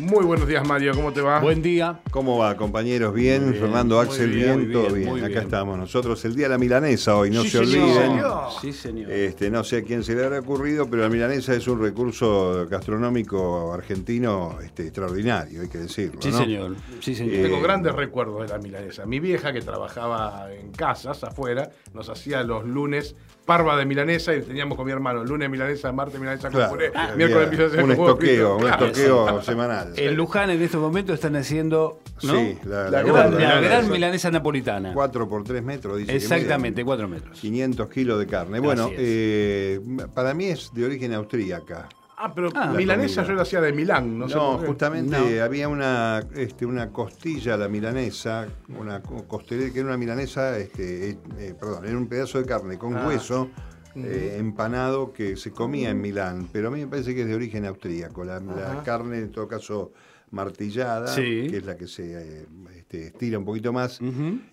Muy buenos días, Mario. ¿Cómo te va? Buen día. ¿Cómo va, compañeros? ¿Bien? Fernando muy Axel, bien, bien, todo bien, bien. muy Acá bien. estamos nosotros. El día de la milanesa hoy, no Sí, se señor. olviden. señor. Sí, señor. Este, no sé a quién se le habrá ocurrido, pero la milanesa es un recurso gastronómico argentino este, extraordinario, hay que decirlo. sí, ¿no? señor. Sí, señor. Eh, Tengo grandes recuerdos de la milanesa. Mi vieja, que trabajaba en casas afuera, nos hacía los lunes parva de milanesa y teníamos con mi hermano lunes milanesa, martes milanesa con Claro, puré, había miércoles milanesa un con estoqueo, un Claro. estoqueo En Luján en estos momentos están haciendo ¿no? Sí, la, La la gran la, milanesa. gran milanesa napolitana. 4 por 3 metros, dice. Exactamente, mide cuatro metros. 500 kilos de carne. Bueno, eh, para mí es de origen austríaca. Ah, pero Ah, milanesa comida. yo la hacía de Milán, no, No, sé justamente No. había una, este, una costilla a la milanesa, una co- costelera que era una milanesa, este, eh, eh, perdón, era un pedazo de carne con Ah. hueso eh, empanado que se comía en Milán, pero a mí me parece que es de origen austríaco. La, carne, en todo caso, martillada, Sí. que es la que se eh, este, estira un poquito más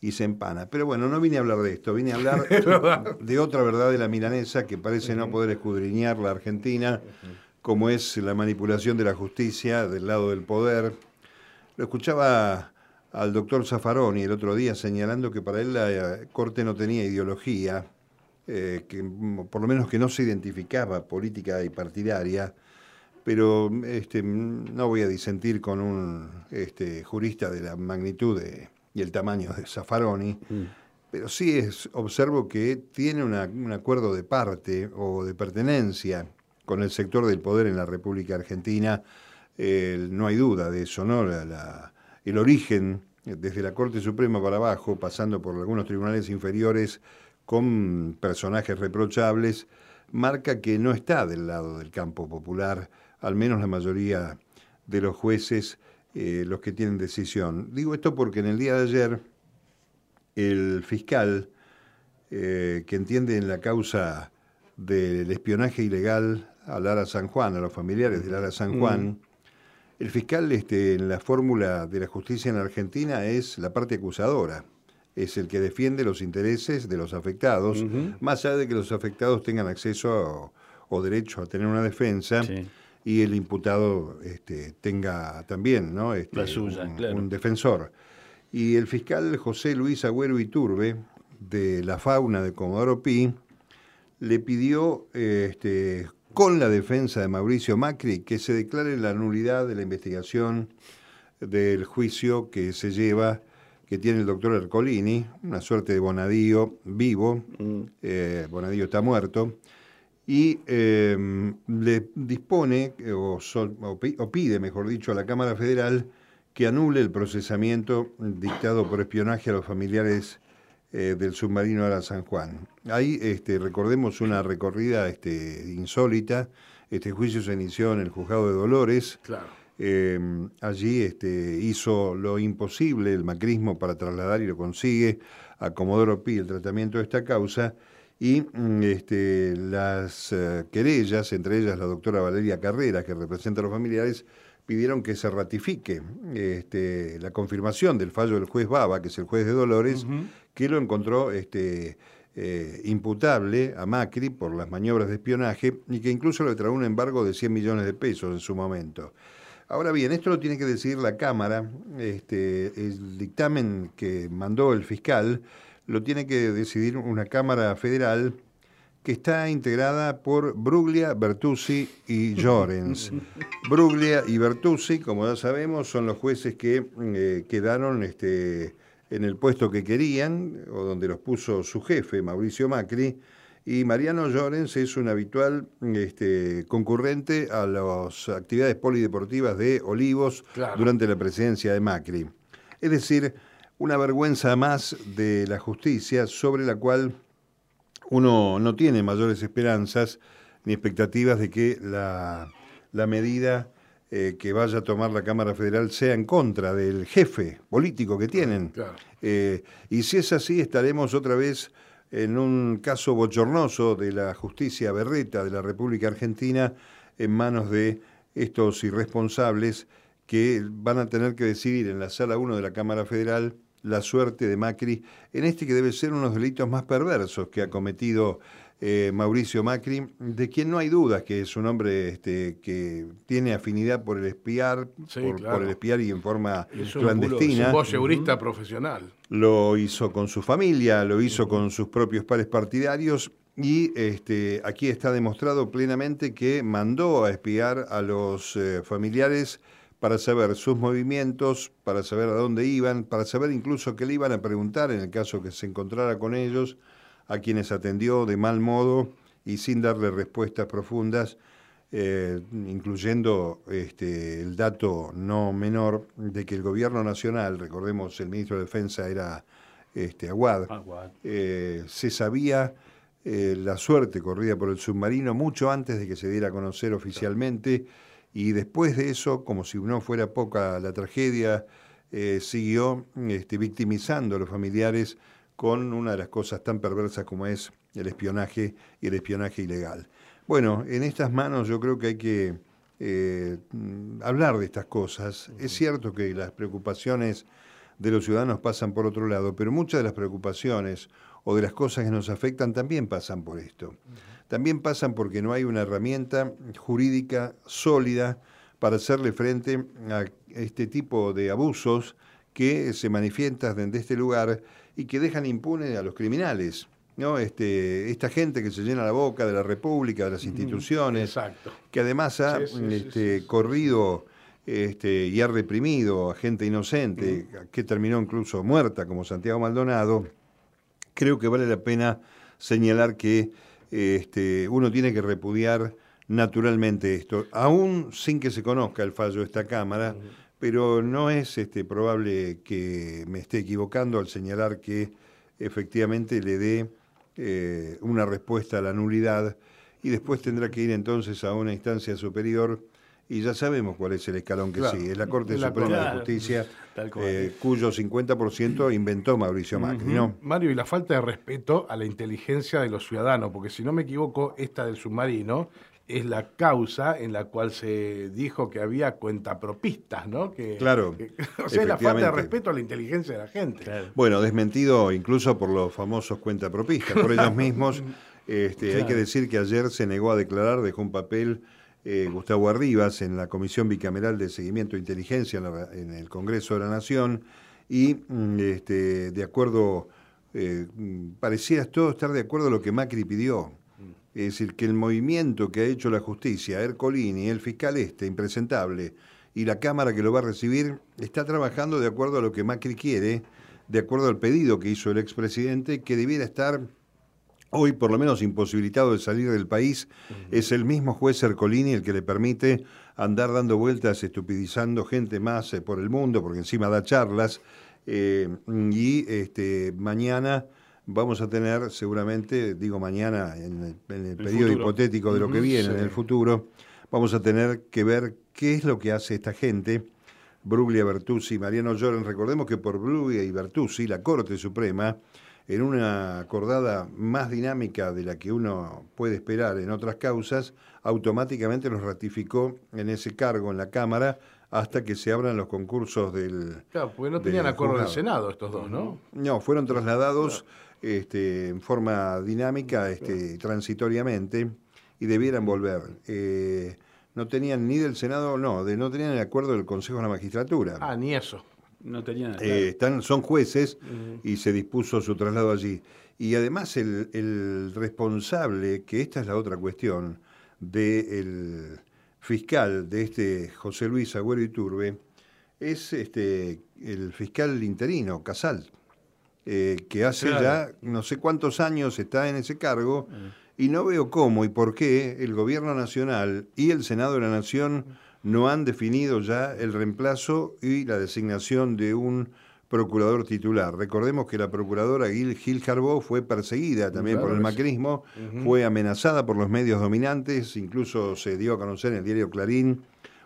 y se empana. Pero bueno, no vine a hablar de esto, vine a hablar de otra verdad de la milanesa que parece no poder escudriñar la Argentina, como es la manipulación de la justicia del lado del poder. Lo escuchaba al doctor Zaffaroni el otro día señalando que para él la eh, Corte no tenía ideología, eh, que mm, por lo menos que no se identificaba política y partidaria, pero este, mm, no voy a disentir con un este, jurista de la magnitud de- y el tamaño de Zaffaroni, pero sí es, observo que tiene una- un acuerdo de parte o de pertenencia con el sector del poder en la República Argentina, eh, no hay duda de eso, ¿no? La- la- el origen, eh, desde la Corte Suprema para abajo, pasando por algunos tribunales inferiores con personajes reprochables, marca que no está del lado del campo popular, al menos la mayoría de los jueces, eh, los que tienen decisión. Digo esto porque en el día de ayer el fiscal eh, que entiende en la causa del espionaje ilegal a Lara San Juan, a los familiares de Lara San Juan, el fiscal este, en la fórmula de la justicia en Argentina es la parte acusadora, es el que defiende los intereses de los afectados, más allá de que los afectados tengan acceso o, o derecho a tener una defensa. Sí. Y el imputado este, tenga también ¿no? Este, La suya, un- claro. un defensor. Y el fiscal José Luis Agüero Iturbe, de la fauna de Comodoro Pi, le pidió, este, con la defensa de Mauricio Macri, que se declare la nulidad de la investigación del juicio que se lleva, que tiene el doctor Ercolini, una suerte de Bonadío vivo, eh, Bonadío está muerto, y eh, le dispone, eh, sol- o pide, mejor dicho, a la Cámara Federal que anule el procesamiento dictado por espionaje a los familiares eh, del submarino Ara San Juan. Ahí este, recordemos una recorrida este, insólita. Este juicio se inició en el juzgado de Dolores. Claro. Eh, allí este, hizo lo imposible el macrismo para trasladar y lo consigue a Comodoro Pi el tratamiento de esta causa y mm, este, las eh, querellas, entre ellas la doctora Valeria Carrera, que representa a los familiares, pidieron que se ratifique este, la confirmación del fallo del juez Baba, que es el juez de Dolores, que lo encontró este, eh, imputable a Macri por las maniobras de espionaje y que incluso le trajo un embargo de 100 millones de pesos en su momento. Ahora bien, esto lo tiene que decidir la Cámara, este, el dictamen que mandó el fiscal lo tiene que decidir una Cámara Federal que está integrada por Bruglia, Bertuzzi y Llorens. Bruglia y Bertuzzi, como ya sabemos, son los jueces que eh, quedaron este, en el puesto que querían, o donde los puso su jefe, Mauricio Macri, y Mariano Llorens es un habitual este, concurrente a las actividades polideportivas de Olivos Claro. durante la presidencia de Macri. Es decir, una vergüenza más de la justicia sobre la cual uno no tiene mayores esperanzas ni expectativas de que la, la medida eh, que vaya a tomar la Cámara Federal sea en contra del jefe político que tienen. Claro. Eh, y si es así, estaremos otra vez en un caso bochornoso de la justicia berreta de la República Argentina en manos de estos irresponsables que van a tener que decidir en la sala 1 de la Cámara Federal la suerte de Macri en este que debe ser uno de los delitos más perversos que ha cometido eh, Mauricio Macri, de quien no hay dudas que es un hombre este, que tiene afinidad por el espiar, Sí, por, claro. por el espiar y en forma Es un clandestina. voyeurista profesional. Lo hizo con su familia, lo hizo con sus propios pares partidarios y este, aquí está demostrado plenamente que mandó a espiar a los eh, familiares para saber sus movimientos, para saber a dónde iban, para saber incluso qué le iban a preguntar en el caso que se encontrara con ellos, a quienes atendió de mal modo y sin darle respuestas profundas, eh, incluyendo este, el dato no menor de que el gobierno nacional, recordemos el ministro de Defensa era este, Aguad, Aguad. eh, se sabía eh, la suerte corrida por el submarino mucho antes de que se diera a conocer oficialmente y después de eso, como si no fuera poca la tragedia, siguió este, victimizando a los familiares con una de las cosas tan perversas como es el espionaje y el espionaje ilegal. Bueno, en estas manos yo creo que hay que eh, hablar de estas cosas. Es cierto que las preocupaciones de los ciudadanos pasan por otro lado, pero muchas de las preocupaciones o de las cosas que nos afectan también pasan por esto. También pasan porque no hay una herramienta jurídica sólida para hacerle frente a este tipo de abusos que se manifiestan desde este lugar y que dejan impune a los criminales. ¿no? Este, esta gente que se llena la boca de la República, de las instituciones, Exacto. que además ha Sí, sí, sí, este, sí, corrido este, y ha reprimido a gente inocente, que terminó incluso muerta, como Santiago Maldonado, creo que vale la pena señalar que este, uno tiene que repudiar naturalmente esto, aún sin que se conozca el fallo de esta Cámara, pero no es este, probable que me esté equivocando al señalar que efectivamente le dé eh, una respuesta a la nulidad y después tendrá que ir entonces a una instancia superior y ya sabemos cuál es el escalón que Claro. sigue, es la Corte La Suprema de Justicia, Tal eh, cuyo 50% inventó Mauricio Macri, ¿no? Mario, y la falta de respeto a la inteligencia de los ciudadanos, porque si no me equivoco, esta del submarino es la causa en la cual se dijo que había cuentapropistas, ¿no? Que, Claro, que- o sea, la falta de respeto a la inteligencia de la gente. Bueno, desmentido incluso por los famosos cuentapropistas, por ellos mismos. Este, Hay que decir que ayer se negó a declarar, dejó un papel eh, Gustavo Arribas en la Comisión Bicameral de Seguimiento de Inteligencia en, la- en el Congreso de la Nación y mm, este, de acuerdo, eh, mm, pareciera todo estar de acuerdo a lo que Macri pidió. Es decir, que el movimiento que ha hecho la justicia, Ercolini, el fiscal este, impresentable, y la Cámara que lo va a recibir, está trabajando de acuerdo a lo que Macri quiere, de acuerdo al pedido que hizo el expresidente, que debiera estar hoy por lo menos imposibilitado de salir del país. Es el mismo juez Ercolini el que le permite andar dando vueltas, estupidizando gente más eh, por el mundo, porque encima da charlas. eh, y este, mañana vamos a tener, seguramente, digo mañana, en el, en el periodo futuro. hipotético de lo que viene, en el futuro, vamos a tener que ver qué es lo que hace esta gente. Bruglia, Bertuzzi, Mariano Lloren. Recordemos que por Bruglia y Bertuzzi, la Corte Suprema, en una acordada más dinámica de la que uno puede esperar en otras causas, automáticamente los ratificó en ese cargo en la Cámara hasta que se abran los concursos del... Claro, porque no tenían acuerdo del. Senado estos dos, ¿no? No, fueron trasladados este, en forma dinámica, este, transitoriamente, y debieran volver. Eh, no tenían ni del Senado, no, de, no tenían el acuerdo del Consejo de la Magistratura. Ah, ni eso. No tenían. Eh, están, son jueces y se dispuso su traslado allí. Y además el, el responsable, que esta es la otra cuestión, del fiscal de este José Luis Agüero Iturbe, es este el fiscal interino, Casal, eh, que hace Claro. ya no sé cuántos años está en ese cargo y no veo cómo y por qué el gobierno nacional y el Senado de la Nación no han definido ya el reemplazo y la designación de un procurador titular. Recordemos que la procuradora Gil, Gil Jarbó fue perseguida también Claro por el macrismo, fue amenazada por los medios dominantes, incluso se dio a conocer en el diario Clarín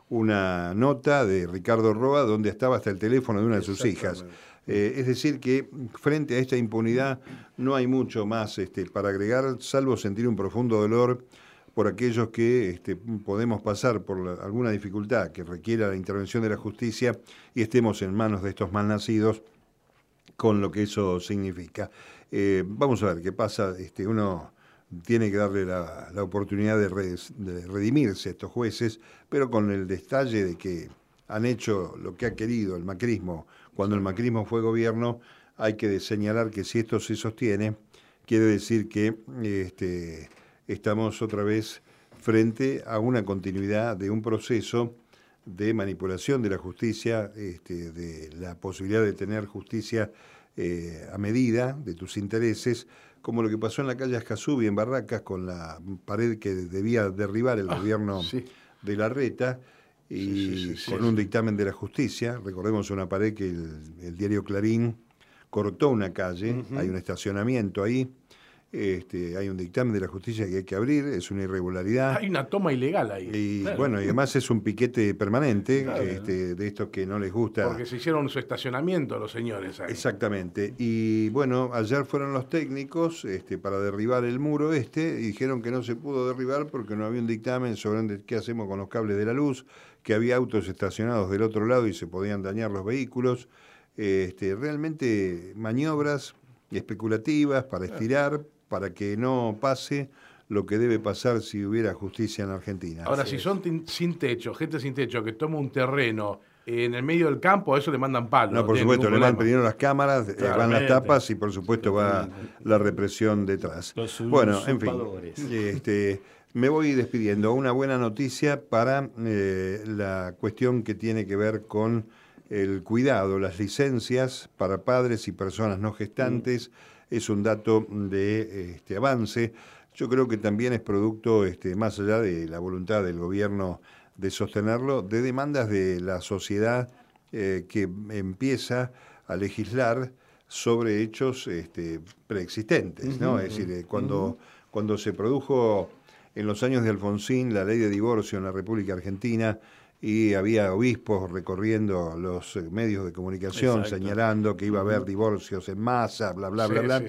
una nota de Ricardo Roa donde estaba hasta el teléfono de una de sus hijas. Eh, es decir, que frente a esta impunidad no hay mucho más este, para agregar, salvo sentir un profundo dolor por aquellos que este, podemos pasar por alguna dificultad que requiera la intervención de la justicia y estemos en manos de estos malnacidos con lo que eso significa. Eh, vamos a ver qué pasa. Este, uno tiene que darle la, la oportunidad de, de, redimirse a estos jueces, pero con el detalle de que han hecho lo que ha querido el macrismo. Cuando el macrismo fue gobierno, hay que señalar que si esto se sostiene, quiere decir que este, estamos otra vez frente a una continuidad de un proceso de manipulación de la justicia, este, de la posibilidad de tener justicia eh, a medida de tus intereses, como lo que pasó en la calle Ascasubi, en Barracas, con la pared que debía derribar el ah, gobierno de la Reta, y con un dictamen de la justicia. Recordemos una pared que el, diario Clarín cortó una calle, hay un estacionamiento ahí, este, hay un dictamen de la justicia que hay que abrir, es una irregularidad. Hay una toma ilegal ahí. Y bueno, y además es un piquete permanente este, de estos que no les gusta. Porque se hicieron su estacionamiento los señores ahí. Exactamente. Y bueno, ayer fueron los técnicos este, para derribar el muro este y dijeron que no se pudo derribar porque no había un dictamen sobre qué hacemos con los cables de la luz, que había autos estacionados del otro lado y se podían dañar los vehículos. Este, realmente maniobras especulativas para estirar, para que no pase lo que debe pasar si hubiera justicia en Argentina. Ahora, si son sin techo, gente sin techo que toma un terreno en el medio del campo, a eso le mandan palos. No, por supuesto, le mandan primero las cámaras, eh, van las tapas y por supuesto va la represión detrás. bueno, en fin, este, me voy despidiendo. Una buena noticia para eh, la cuestión que tiene que ver con el cuidado, las licencias para padres y personas no gestantes. Mm es un dato de este, avance. Yo creo que también es producto, este, más allá de la voluntad del gobierno de sostenerlo, de demandas de la sociedad eh, que empieza a legislar sobre hechos este, preexistentes. ¿no? es decir, eh, cuando, cuando se produjo en los años de Alfonsín la ley de divorcio en la República Argentina, y había obispos recorriendo los eh, medios de comunicación señalando que iba a haber divorcios en masa, bla, bla, bla, bla.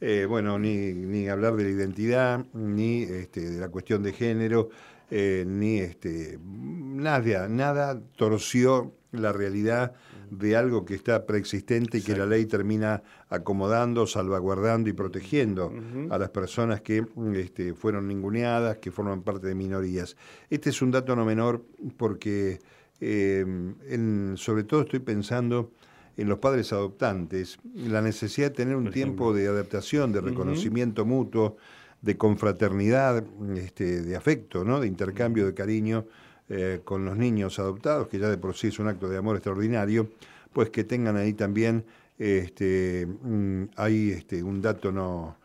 Eh, bueno, ni, ni hablar de la identidad, ni este, de la cuestión de género, eh, ni este, nada, nada torció la realidad de algo que está preexistente y que la ley termina acomodando, salvaguardando y protegiendo a las personas que este, fueron ninguneadas, que forman parte de minorías. Este es un dato no menor porque eh, sobre todo estoy pensando en los padres adoptantes, la necesidad de tener un tiempo de adaptación, de reconocimiento mutuo, de confraternidad, este, de afecto, ¿no? de intercambio de cariño eh, con los niños adoptados, que ya de por sí es un acto de amor extraordinario, pues que tengan ahí también este, mm, este, un dato no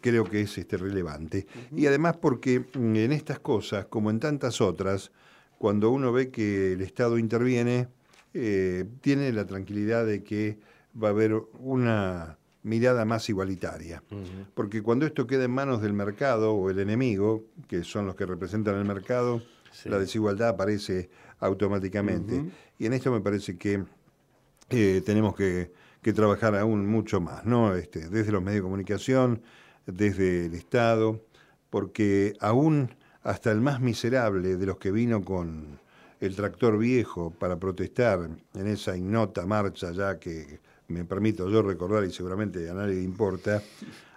creo que es este, relevante. Y además porque mm, en estas cosas, como en tantas otras, cuando uno ve que el Estado interviene, eh, tiene la tranquilidad de que va a haber una mirada más igualitaria. Porque cuando esto queda en manos del mercado o el enemigo, que son los que representan el mercado, la desigualdad aparece automáticamente. Y en esto me parece que eh, tenemos que, trabajar aún mucho más, ¿no? Este, desde los medios de comunicación, desde el Estado, porque aún hasta el más miserable de los que vino con el tractor viejo para protestar en esa ignota marcha ya que me permito yo recordar y seguramente a nadie le importa,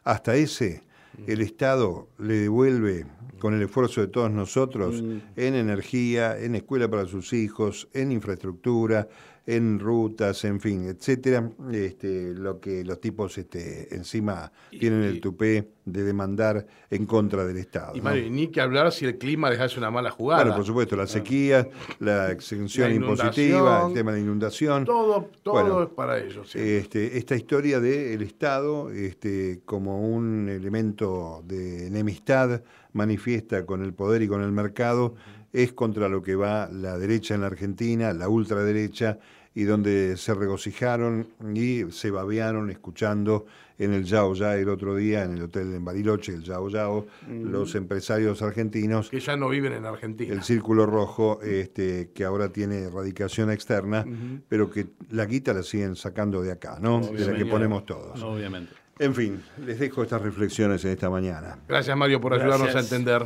hasta ese el Estado le devuelve con el esfuerzo de todos nosotros mm. en energía, en escuela para sus hijos, en infraestructura, en rutas, en fin, etcétera, este, lo que los tipos este, encima tienen el tupé de demandar en contra del Estado. Y ni que hablar si el clima hace una mala jugada. Claro, por supuesto, la sequía, la exención impositiva, el tema de la inundación. Todo, todo es para ellos. Este, esta historia del Estado este, como un elemento de enemistad manifiesta con el poder y con el mercado es contra lo que va la derecha en la Argentina, la ultraderecha, y donde se regocijaron y se babearon escuchando en el Yao Ya el otro día, en el hotel en Bariloche, el Yao Yao, los empresarios argentinos. Que ya no viven en Argentina. El Círculo Rojo, este, que ahora tiene radicación externa, pero que la guita la siguen sacando de acá, ¿no? de la que ponemos todos. Obviamente. En fin, les dejo estas reflexiones en esta mañana. Gracias, Mario, por ayudarnos a entender.